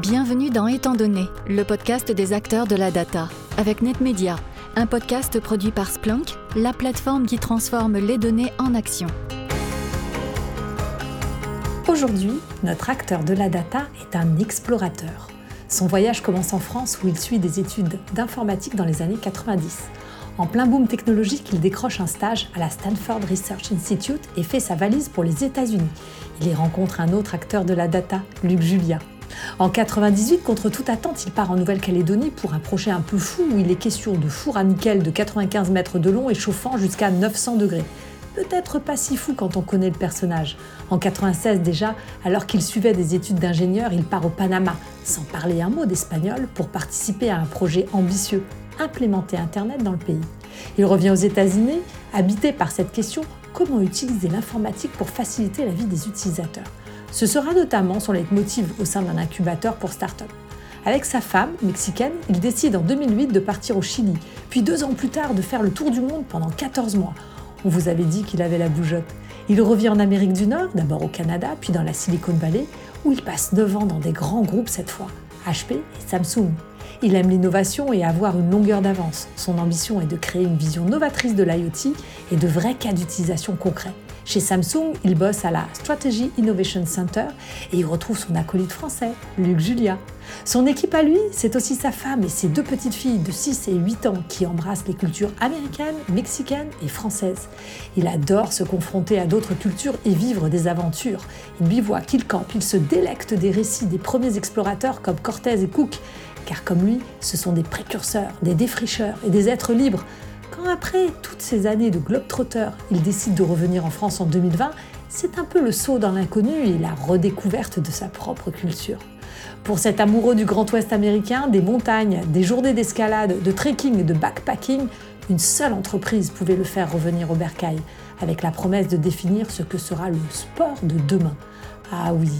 Bienvenue dans Étant donné, le podcast des acteurs de la data, avec NetMedia, un podcast produit par Splunk, la plateforme qui transforme les données en action. Aujourd'hui, notre acteur de la data est un explorateur. Son voyage commence en France où il suit des études d'informatique dans les années 90. En plein boom technologique, il décroche un stage à la Stanford Research Institute et fait sa valise pour les États-Unis. Il y rencontre un autre acteur de la data, Luc Julia. En 98, contre toute attente, il part en Nouvelle-Calédonie pour un projet un peu fou où il est question de four à nickel de 95 mètres de long et chauffant jusqu'à 900 degrés. Peut-être pas si fou quand on connaît le personnage. En 96 déjà, alors qu'il suivait des études d'ingénieur, il part au Panama, sans parler un mot d'espagnol, pour participer à un projet ambitieux, implémenter Internet dans le pays. Il revient aux États-Unis, habité par cette question comment utiliser l'informatique pour faciliter la vie des utilisateurs? Ce sera notamment son leitmotiv au sein d'un incubateur pour start-up. Avec sa femme, mexicaine, il décide en 2008 de partir au Chili, puis deux ans plus tard de faire le tour du monde pendant 14 mois. On vous avait dit qu'il avait la bougeotte. Il revient en Amérique du Nord, d'abord au Canada, puis dans la Silicon Valley, où il passe 9 ans dans des grands groupes cette fois, HP et Samsung. Il aime l'innovation et avoir une longueur d'avance. Son ambition est de créer une vision novatrice de l'IoT et de vrais cas d'utilisation concrets. Chez Samsung, il bosse à la Strategy Innovation Center et il retrouve son acolyte français, Luc Julia. Son équipe à lui, c'est aussi sa femme et ses deux petites filles de 6 et 8 ans qui embrassent les cultures américaines, mexicaines et françaises. Il adore se confronter à d'autres cultures et vivre des aventures. Il bivouac, il campe, il se délecte des récits des premiers explorateurs comme Cortés et Cook, car comme lui, ce sont des précurseurs, des défricheurs et des êtres libres quand après toutes ces années de globetrotter, il décide de revenir en France en 2020, c'est un peu le saut dans l'inconnu et la redécouverte de sa propre culture. Pour cet amoureux du Grand Ouest américain, des montagnes, des journées d'escalade, de trekking et de backpacking, une seule entreprise pouvait le faire revenir au bercail, avec la promesse de définir ce que sera le sport de demain. Ah oui,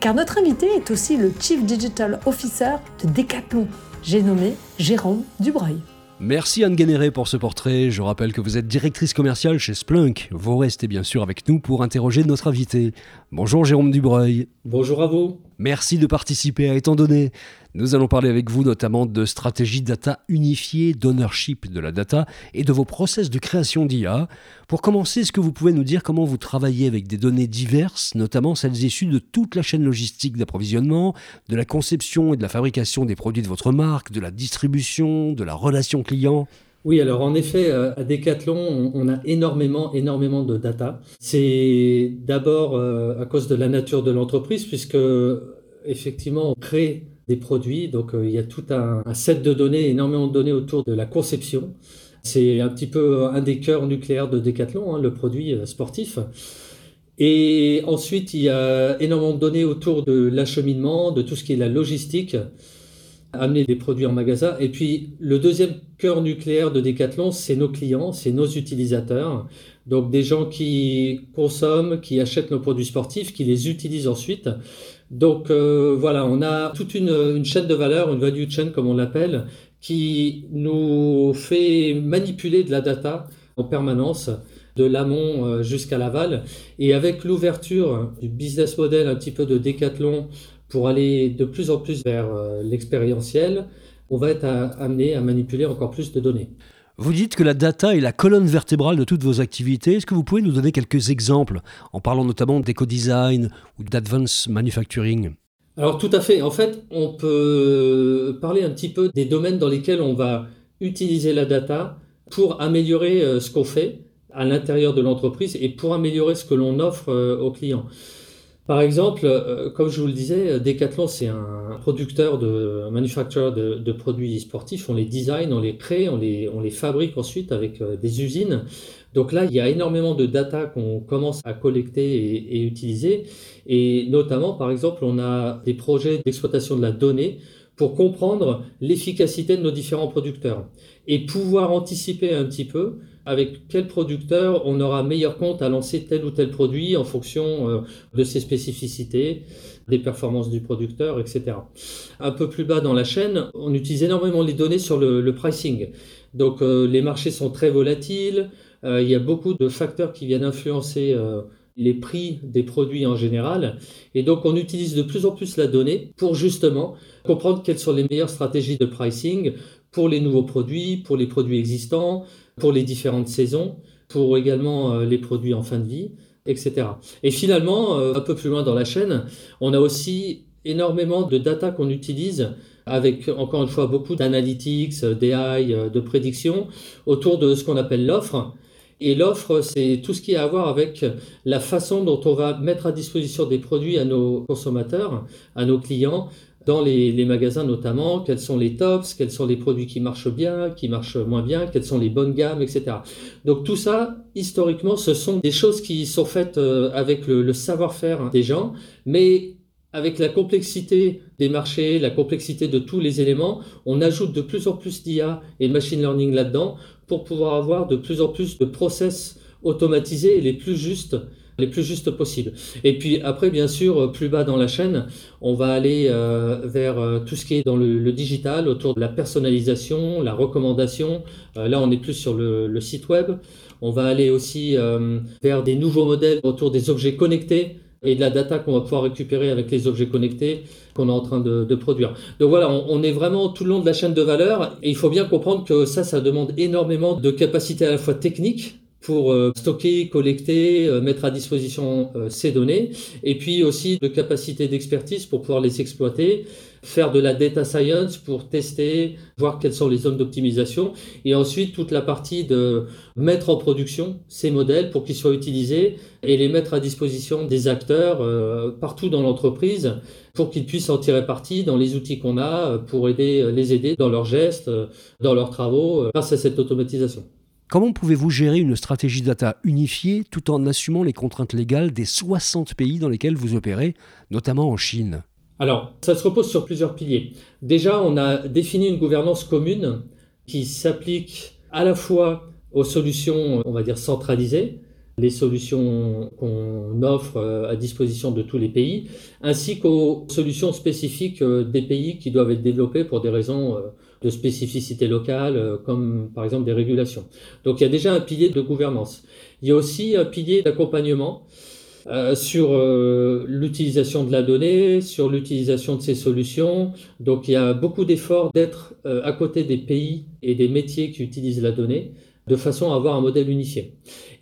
car notre invité est aussi le Chief Digital Officer de Decathlon. J'ai nommé Jérôme Dubreuil. Merci Anne Guénéré pour ce portrait. Je rappelle que vous êtes directrice commerciale chez Splunk. Vous restez bien sûr avec nous pour interroger notre invité. Bonjour Jérôme Dubreuil. Bonjour à vous. Merci de participer à Étant donné. Nous allons parler avec vous notamment de stratégie data unifiée, d'ownership de la data et de vos process de création d'IA. Pour commencer, est-ce que vous pouvez nous dire comment vous travaillez avec des données diverses, notamment celles issues de toute la chaîne logistique d'approvisionnement, de la conception et de la fabrication des produits de votre marque, de la distribution, de la relation client? Oui, alors en effet, euh, à Decathlon, on a énormément, énormément de data. C'est d'abord euh, à cause de la nature de l'entreprise, puisque effectivement, on crée des produits. Donc euh, il y a tout un, set de données, énormément de données autour de la conception. C'est un petit peu un des cœurs nucléaires de Decathlon, hein, le produit sportif. Et ensuite, il y a énormément de données autour de l'acheminement, de tout ce qui est la logistique, amener des produits en magasin. Et puis, le deuxième cœur nucléaire de Decathlon, c'est nos clients, c'est nos utilisateurs. Donc, des gens qui consomment, qui achètent nos produits sportifs, qui les utilisent ensuite. Donc euh, voilà, on a toute une, chaîne de valeur, une value chain comme on l'appelle, qui nous fait manipuler de la data en permanence de l'amont euh, jusqu'à l'aval. Et avec l'ouverture du business model un petit peu de décathlon pour aller de plus en plus vers euh, l'expérientiel, on va être amené à manipuler encore plus de données. Vous dites que la data est la colonne vertébrale de toutes vos activités. Est-ce que vous pouvez nous donner quelques exemples en parlant notamment d'éco-design ou d'advanced manufacturing? Alors tout à fait. En fait, on peut parler un petit peu des domaines dans lesquels on va utiliser la data pour améliorer euh, ce qu'on fait à l'intérieur de l'entreprise et pour améliorer ce que l'on offre euh, aux clients. Par exemple, euh, comme je vous le disais, Decathlon, c'est un producteur de, un manufacturer de, produits sportifs. On les design, on les crée, on les, on les fabrique ensuite avec euh, des usines. Donc là, il y a énormément de data qu'on commence à collecter et, utiliser. Et notamment, par exemple, on a des projets d'exploitation de la donnée pour comprendre l'efficacité de nos différents producteurs et pouvoir anticiper un petit peu avec quel producteur on aura meilleur compte à lancer tel ou tel produit en fonction euh, de ses spécificités, des performances du producteur, etc. Un peu plus bas dans la chaîne, on utilise énormément les données sur le, pricing. Donc euh, les marchés sont très volatiles, euh, il y a beaucoup de facteurs qui viennent influencer les prix des produits en général. Et donc, on utilise de plus en plus la donnée pour justement comprendre quelles sont les meilleures stratégies de pricing pour les nouveaux produits, pour les produits existants, pour les différentes saisons, pour également euh, les produits en fin de vie, etc. Et finalement, euh, un peu plus loin dans la chaîne, on a aussi énormément de data qu'on utilise avec encore une fois beaucoup d'analytics, d'AI, de prédiction autour de ce qu'on appelle l'offre. Et l'offre, c'est tout ce qui a à voir avec la façon dont on va mettre à disposition des produits à nos consommateurs, à nos clients, dans les, magasins notamment, quels sont les tops, quels sont les produits qui marchent bien, qui marchent moins bien, quelles sont les bonnes gammes, etc. Donc tout ça, historiquement, ce sont des choses qui sont faites euh, avec le, savoir-faire des gens, mais avec la complexité des marchés, la complexité de tous les éléments, on ajoute de plus en plus d'IA et de machine learning là-dedans pour pouvoir avoir de plus en plus de process automatisés et les plus justes les plus justes possibles. Et puis après, bien sûr, plus bas dans la chaîne, on va aller euh, vers euh, tout ce qui est dans le, digital, autour de la personnalisation, la recommandation. Euh, là, on est plus sur le, site web. On va aller aussi vers des nouveaux modèles autour des objets connectés et de la data qu'on va pouvoir récupérer avec les objets connectés qu'on est en train de, produire. Donc voilà, on, on, est vraiment tout le long de la chaîne de valeur et il faut bien comprendre que ça, ça demande énormément de capacités à la fois techniques pour euh, stocker, collecter, euh, mettre à disposition euh, ces données, et puis aussi de capacité d'expertise pour pouvoir les exploiter, faire de la data science pour tester, voir quelles sont les zones d'optimisation, et ensuite toute la partie de mettre en production ces modèles pour qu'ils soient utilisés et les mettre à disposition des acteurs partout dans l'entreprise pour qu'ils puissent en tirer parti dans les outils qu'on a pour aider, les aider dans leurs gestes, dans leurs travaux, grâce à cette automatisation. Comment pouvez-vous gérer une stratégie data unifiée tout en assumant les contraintes légales des 60 pays dans lesquels vous opérez, notamment en Chine? Alors, ça se repose sur plusieurs piliers. Déjà, on a défini une gouvernance commune qui s'applique à la fois aux solutions, on va dire, centralisées, les solutions qu'on offre euh, à disposition de tous les pays, ainsi qu'aux solutions spécifiques euh, des pays qui doivent être développées pour des raisons euh, de spécificité locale, comme par exemple des régulations. Donc il y a déjà un pilier de gouvernance. Il y a aussi un pilier d'accompagnement sur l'utilisation de la donnée, sur l'utilisation de ces solutions. Donc il y a beaucoup d'efforts d'être à côté des pays et des métiers qui utilisent la donnée de façon à avoir un modèle unifié.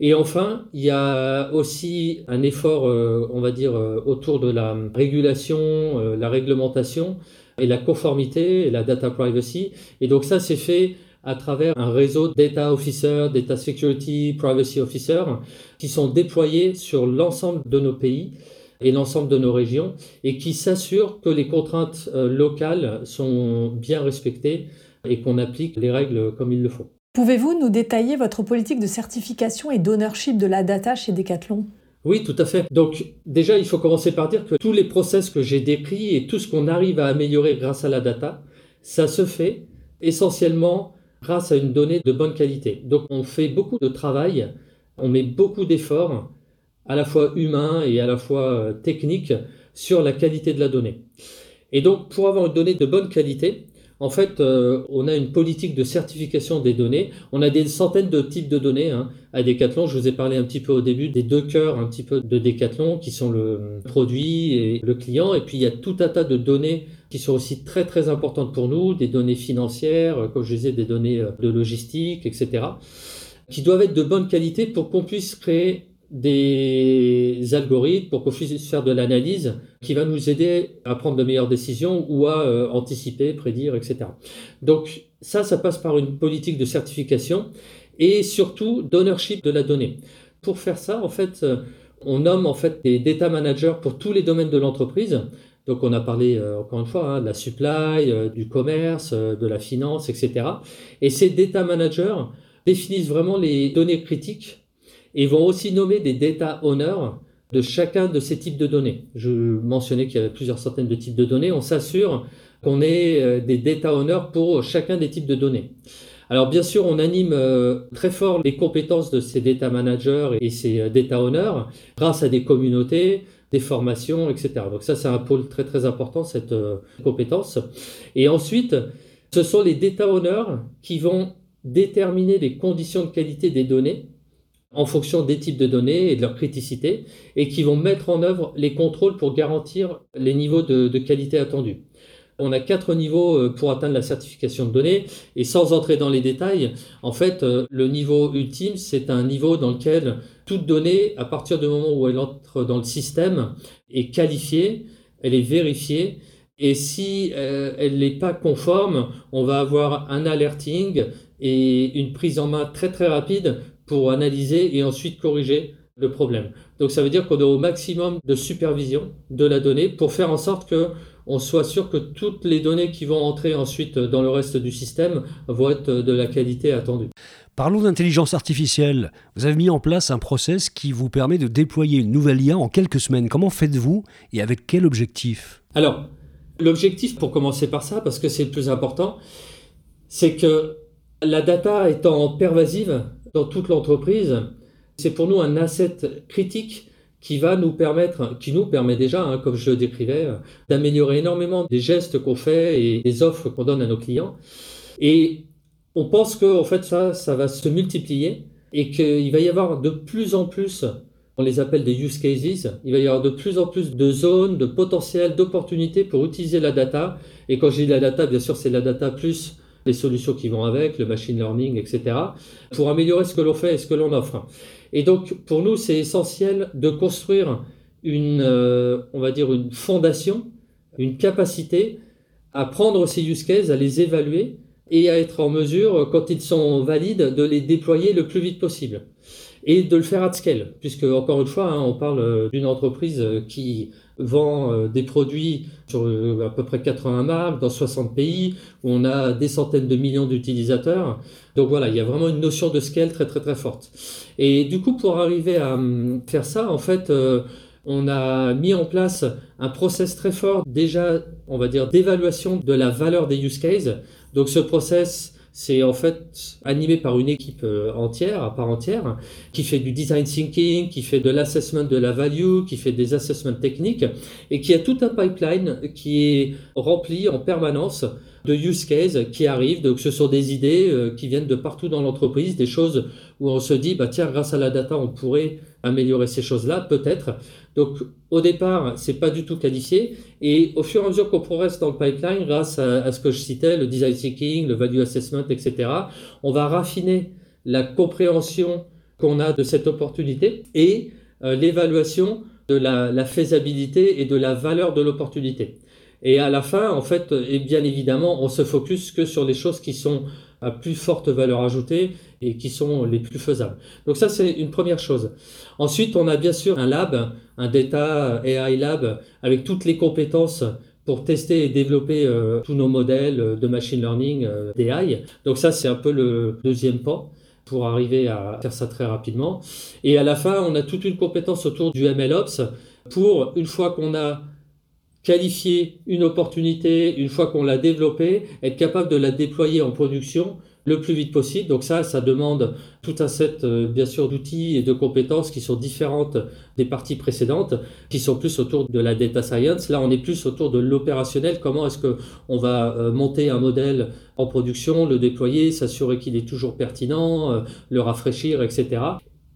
Et enfin, il y a aussi un effort, euh, on va dire, euh, autour de la régulation, euh, la réglementation et la conformité et la data privacy. Et donc ça, c'est fait à travers un réseau data officers, data security, privacy officers, qui sont déployés sur l'ensemble de nos pays et l'ensemble de nos régions, et qui s'assurent que les contraintes locales sont bien respectées et qu'on applique les règles comme il le faut. Pouvez-vous nous détailler votre politique de certification et d'ownership de la data chez Decathlon? Oui, tout à fait. Donc déjà, il faut commencer par dire que tous les process que j'ai décrits et tout ce qu'on arrive à améliorer grâce à la data, ça se fait essentiellement grâce à une donnée de bonne qualité. Donc on fait beaucoup de travail, on met beaucoup d'efforts, à la fois humains et à la fois euh, techniques, sur la qualité de la donnée. Et donc pour avoir une donnée de bonne qualité, en fait, euh, on a une politique de certification des données. On a des centaines de types de données hein. à Decathlon. Je vous ai parlé un petit peu au début des deux cœurs un petit peu de Decathlon qui sont le produit et le client. Et puis il y a tout un tas de données qui sont aussi très très importantes pour nous, des données financières, comme je disais, des données euh, de logistique, etc., qui doivent être de bonne qualité pour qu'on puisse créer des algorithmes pour qu'on puisse faire de l'analyse qui va nous aider à prendre de meilleures décisions ou à euh, anticiper, prédire, etc. Donc ça, ça passe par une politique de certification et surtout d'ownership de la donnée. Pour faire ça, en fait, euh, on nomme en fait des data managers pour tous les domaines de l'entreprise. Donc on a parlé euh, encore une fois hein, de la supply, du commerce, de la finance, etc. Et ces data managers définissent vraiment les données critiques et vont aussi nommer des data owners de chacun de ces types de données. Je mentionnais qu'il y avait plusieurs centaines de types de données. On s'assure qu'on ait euh, des data owners pour chacun des types de données. Alors bien sûr, on anime euh, très fort les compétences de ces data managers et ces euh, data owners grâce à des communautés, des formations, etc. Donc ça, c'est un pôle très très important, cette compétence. Et ensuite, ce sont les data owners qui vont déterminer les conditions de qualité des données en fonction des types de données et de leur criticité, et qui vont mettre en œuvre les contrôles pour garantir les niveaux de, qualité attendus. On a quatre niveaux euh, pour atteindre la certification de données, et sans entrer dans les détails, en fait, euh, le niveau ultime, c'est un niveau dans lequel toute donnée, à partir du moment où elle entre dans le système, est qualifiée, elle est vérifiée, et si euh, elle n'est pas conforme, on va avoir un alerting et une prise en main très très rapide pour analyser et ensuite corriger le problème. Donc ça veut dire qu'on a au maximum de supervision de la donnée pour faire en sorte que on soit sûr que toutes les données qui vont entrer ensuite dans le reste du système vont être de la qualité attendue. Parlons d'intelligence artificielle. Vous avez mis en place un process qui vous permet de déployer une nouvelle IA en quelques semaines. Comment faites-vous et avec quel objectif? Alors, l'objectif, pour commencer par ça, parce que c'est le plus important, c'est que la data étant pervasive dans toute l'entreprise, c'est pour nous un asset critique qui va nous permettre, qui nous permet déjà, hein, comme je le décrivais, d'améliorer énormément des gestes qu'on fait et des offres qu'on donne à nos clients. Et on pense que en fait ça, ça va se multiplier et qu'il va y avoir de plus en plus, on les appelle des use cases, il va y avoir de plus en plus de zones, de potentiels, d'opportunités pour utiliser la data. Et quand je dis la data, bien sûr, c'est la data plus les solutions qui vont avec, le machine learning, etc., pour améliorer ce que l'on fait et ce que l'on offre. Et donc, pour nous, c'est essentiel de construire une, euh, on va dire, une fondation, une capacité à prendre ces use cases, à les évaluer et à être en mesure, quand ils sont valides, de les déployer le plus vite possible. Et de le faire à scale, puisque, encore une fois, hein, on parle d'une entreprise qui vend euh, des produits sur euh, à peu près 80 marques dans 60 pays où on a des centaines de millions d'utilisateurs. Donc voilà, il y a vraiment une notion de scale très très très forte. Et du coup, pour arriver à hum, faire ça, en fait, euh, on a mis en place un process très fort déjà, on va dire, d'évaluation de la valeur des use cases. Donc ce process c'est en fait animé par une équipe euh, entière, à part entière, qui fait du design thinking, qui fait de l'assessment de la value, qui fait des assessments techniques, et qui a tout un pipeline qui est rempli en permanence de use cases qui arrivent. Donc, ce sont des idées euh, qui viennent de partout dans l'entreprise, des choses où on se dit, bah, tiens, grâce à la data, on pourrait améliorer ces choses-là, peut-être. Donc, au départ, c'est pas du tout qualifié. Et au fur et à mesure qu'on progresse dans le pipeline, grâce à, ce que je citais, le design thinking, le value assessment, etc., on va raffiner la compréhension qu'on a de cette opportunité et euh, l'évaluation de la, la, faisabilité et de la valeur de l'opportunité. Et à la fin, en fait, et bien évidemment, on se focus que sur les choses qui sont à plus forte valeur ajoutée et qui sont les plus faisables. Donc ça, c'est une première chose. Ensuite, on a bien sûr un lab, un data AI lab, avec toutes les compétences pour tester et développer euh, tous nos modèles de machine learning euh, d'AI. Donc ça, c'est un peu le deuxième pas pour arriver à faire ça très rapidement. Et à la fin, on a toute une compétence autour du MLOps pour, une fois qu'on a qualifier une opportunité, une fois qu'on l'a développée, être capable de la déployer en production le plus vite possible. Donc ça, ça demande tout un set, euh, bien sûr, d'outils et de compétences qui sont différentes des parties précédentes, qui sont plus autour de la data science. Là, on est plus autour de l'opérationnel. Comment est-ce que on va euh, monter un modèle en production, le déployer, s'assurer qu'il est toujours pertinent, euh, le rafraîchir, etc.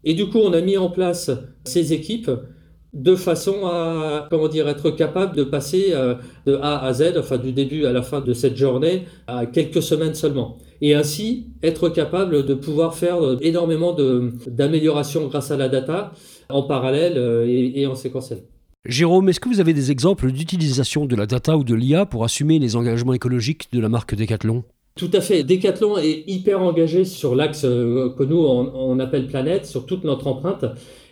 Et du coup, on a mis en place ces équipes de façon à comment dire être capable de passer euh, de A à Z, enfin du début à la fin de cette journée, à quelques semaines seulement. Et ainsi être capable de pouvoir faire énormément d'améliorations grâce à la data en parallèle euh, et, et en séquentiel. Jérôme, est-ce que vous avez des exemples d'utilisation de la data ou de l'IA pour assumer les engagements écologiques de la marque Decathlon? Tout à fait. Decathlon est hyper engagé sur l'axe euh, que nous on, appelle planète, sur toute notre empreinte.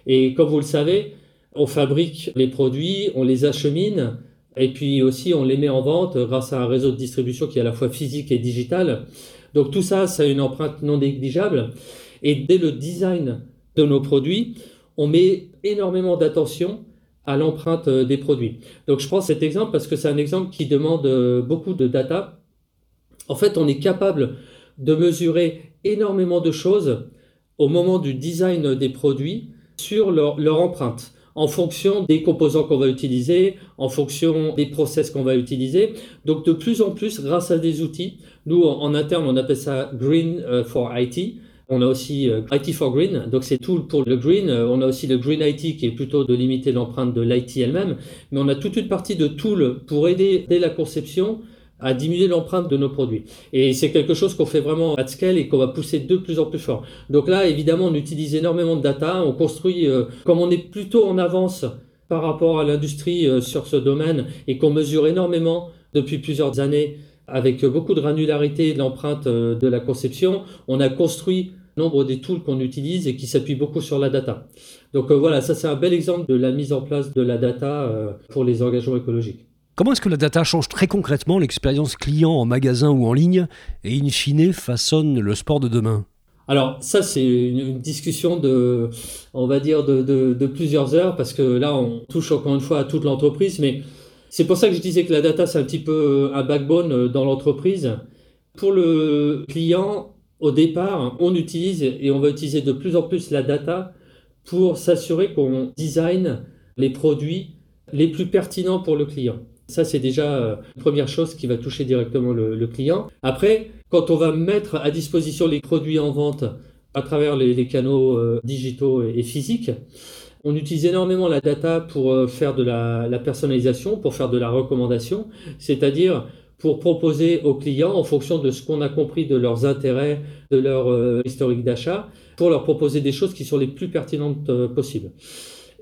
Et comme vous le savez, on fabrique les produits, on les achemine, et puis aussi on les met en vente grâce à un réseau de distribution qui est à la fois physique et digital. Donc tout ça, ça a une empreinte non négligeable. Et dès le design de nos produits, on met énormément d'attention à l'empreinte des produits. Donc je prends cet exemple parce que c'est un exemple qui demande beaucoup de data. En fait, on est capable de mesurer énormément de choses au moment du design des produits sur leur, leur empreinte en fonction des composants qu'on va utiliser, en fonction des process qu'on va utiliser. Donc de plus en plus, grâce à des outils, nous en, interne on appelle ça Green euh, for IT, On a aussi euh, IT for Green, donc c'est tout pour le green. Euh, on a aussi le Green IT qui est plutôt de limiter l'empreinte de l'IT elle-même. Mais on a toute une partie de tool pour aider dès la conception à diminuer l'empreinte de nos produits. Et c'est quelque chose qu'on fait vraiment à scale et qu'on va pousser de plus en plus fort. Donc là, évidemment, on utilise énormément de data. On construit, euh, comme on est plutôt en avance par rapport à l'industrie sur ce domaine et qu'on mesure énormément depuis plusieurs années avec beaucoup de granularité de l'empreinte de la conception, on a construit nombre des tools qu'on utilise et qui s'appuient beaucoup sur la data. Donc euh, voilà, ça c'est un bel exemple de la mise en place de la data euh, pour les engagements écologiques. Comment est-ce que la data change très concrètement l'expérience client en magasin ou en ligne et in fine façonne le sport de demain? Alors ça c'est une, discussion de, on va dire de, plusieurs heures parce que là on touche encore une fois à toute l'entreprise, mais c'est pour ça que je disais que la data c'est un petit peu un backbone dans l'entreprise. Pour le client, au départ, on utilise et on va utiliser de plus en plus la data pour s'assurer qu'on design les produits les plus pertinents pour le client. Ça, c'est déjà euh, une première chose qui va toucher directement le, client. Après, quand on va mettre à disposition les produits en vente à travers les, canaux euh, digitaux et, physiques, on utilise énormément la data pour euh, faire de la personnalisation, pour faire de la recommandation, c'est-à-dire pour proposer aux clients, en fonction de ce qu'on a compris de leurs intérêts, de leur historique d'achat, pour leur proposer des choses qui sont les plus pertinentes possibles.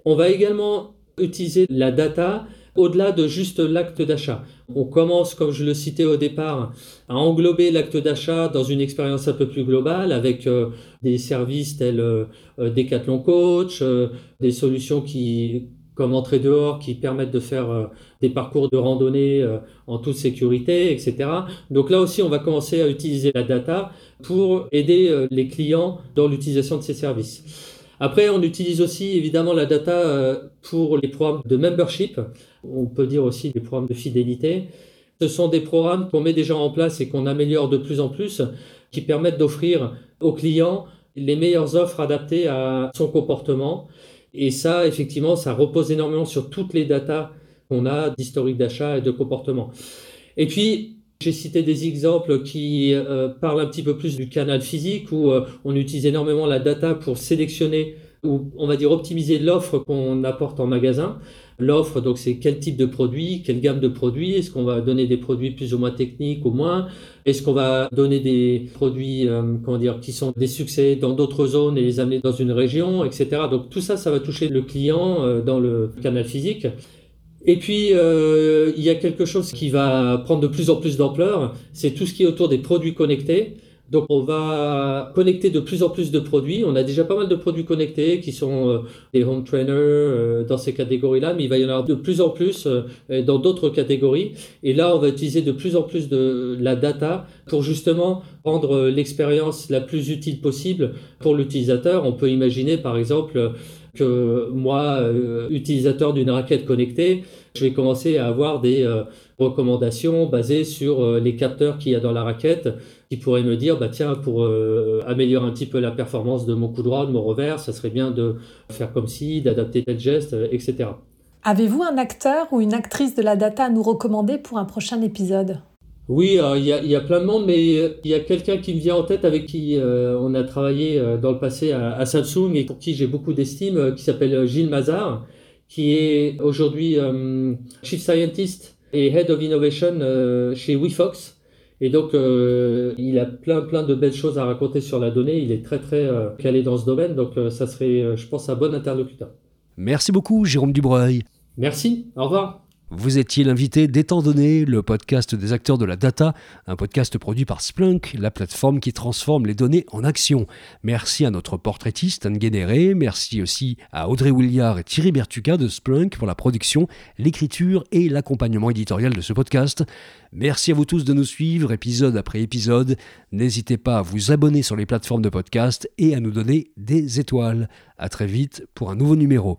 On va également utiliser la data au-delà de juste l'acte d'achat. On commence, comme je le citais au départ, à englober l'acte d'achat dans une expérience un peu plus globale avec euh, des services tels Decathlon Coach, des solutions qui comme entrée dehors qui permettent de faire euh, des parcours de randonnée euh, en toute sécurité, etc. Donc là aussi, on va commencer à utiliser la data pour aider euh, les clients dans l'utilisation de ces services. Après, on utilise aussi évidemment la data pour les programmes de membership. On peut dire aussi des programmes de fidélité. Ce sont des programmes qu'on met déjà en place et qu'on améliore de plus en plus, qui permettent d'offrir aux clients les meilleures offres adaptées à son comportement et ça, effectivement, ça repose énormément sur toutes les datas qu'on a d'historique d'achat et de comportement. Et puis, j'ai cité des exemples qui euh, parlent un petit peu plus du canal physique où euh, on utilise énormément la data pour sélectionner ou on va dire optimiser l'offre qu'on apporte en magasin. L'offre, donc, c'est quel type de produit, quelle gamme de produits. Est-ce qu'on va donner des produits plus ou moins techniques ou moins Est-ce qu'on va donner des produits, euh, comment dire, qui sont des succès dans d'autres zones et les amener dans une région, etc. Donc, tout ça, ça va toucher le client dans le canal physique. Et puis, euh, il y a quelque chose qui va prendre de plus en plus d'ampleur, c'est tout ce qui est autour des produits connectés. Donc on va connecter de plus en plus de produits. On a déjà pas mal de produits connectés qui sont euh, des home trainers euh, dans ces catégories-là, mais il va y en avoir de plus en plus euh, dans d'autres catégories. Et là, on va utiliser de plus en plus de la data pour justement rendre l'expérience la plus utile possible pour l'utilisateur. On peut imaginer par exemple que moi, utilisateur d'une raquette connectée, je vais commencer à avoir des recommandations basées sur les capteurs qu'il y a dans la raquette qui pourrait me dire, bah tiens, pour euh, améliorer un petit peu la performance de mon coup droit, de mon revers, ça serait bien de faire comme ci, d'adapter tel geste, euh, etc. Avez-vous un acteur ou une actrice de la data à nous recommander pour un prochain épisode? Oui, il y, y, a plein de monde, mais il y a quelqu'un qui me vient en tête avec qui euh, on a travaillé dans le passé à, Samsung et pour qui j'ai beaucoup d'estime, qui s'appelle Gilles Mazar, qui est aujourd'hui Chief Scientist et Head of Innovation chez WeFox. Et donc, euh, il a plein, plein de belles choses à raconter sur la donnée. Il est très, très euh, calé dans ce domaine. Donc, euh, ça serait, je pense, un bon interlocuteur. Merci beaucoup, Jérôme Dubreuil. Merci. Au revoir. Vous étiez l'invité d'Étant donné, le podcast des acteurs de la data, un podcast produit par Splunk, la plateforme qui transforme les données en action. Merci à notre portraitiste Anne Guénéré, merci aussi à Audrey Williard et Thierry Bertuca de Splunk pour la production, l'écriture et l'accompagnement éditorial de ce podcast. Merci à vous tous de nous suivre épisode après épisode. N'hésitez pas à vous abonner sur les plateformes de podcast et à nous donner des étoiles. À très vite pour un nouveau numéro.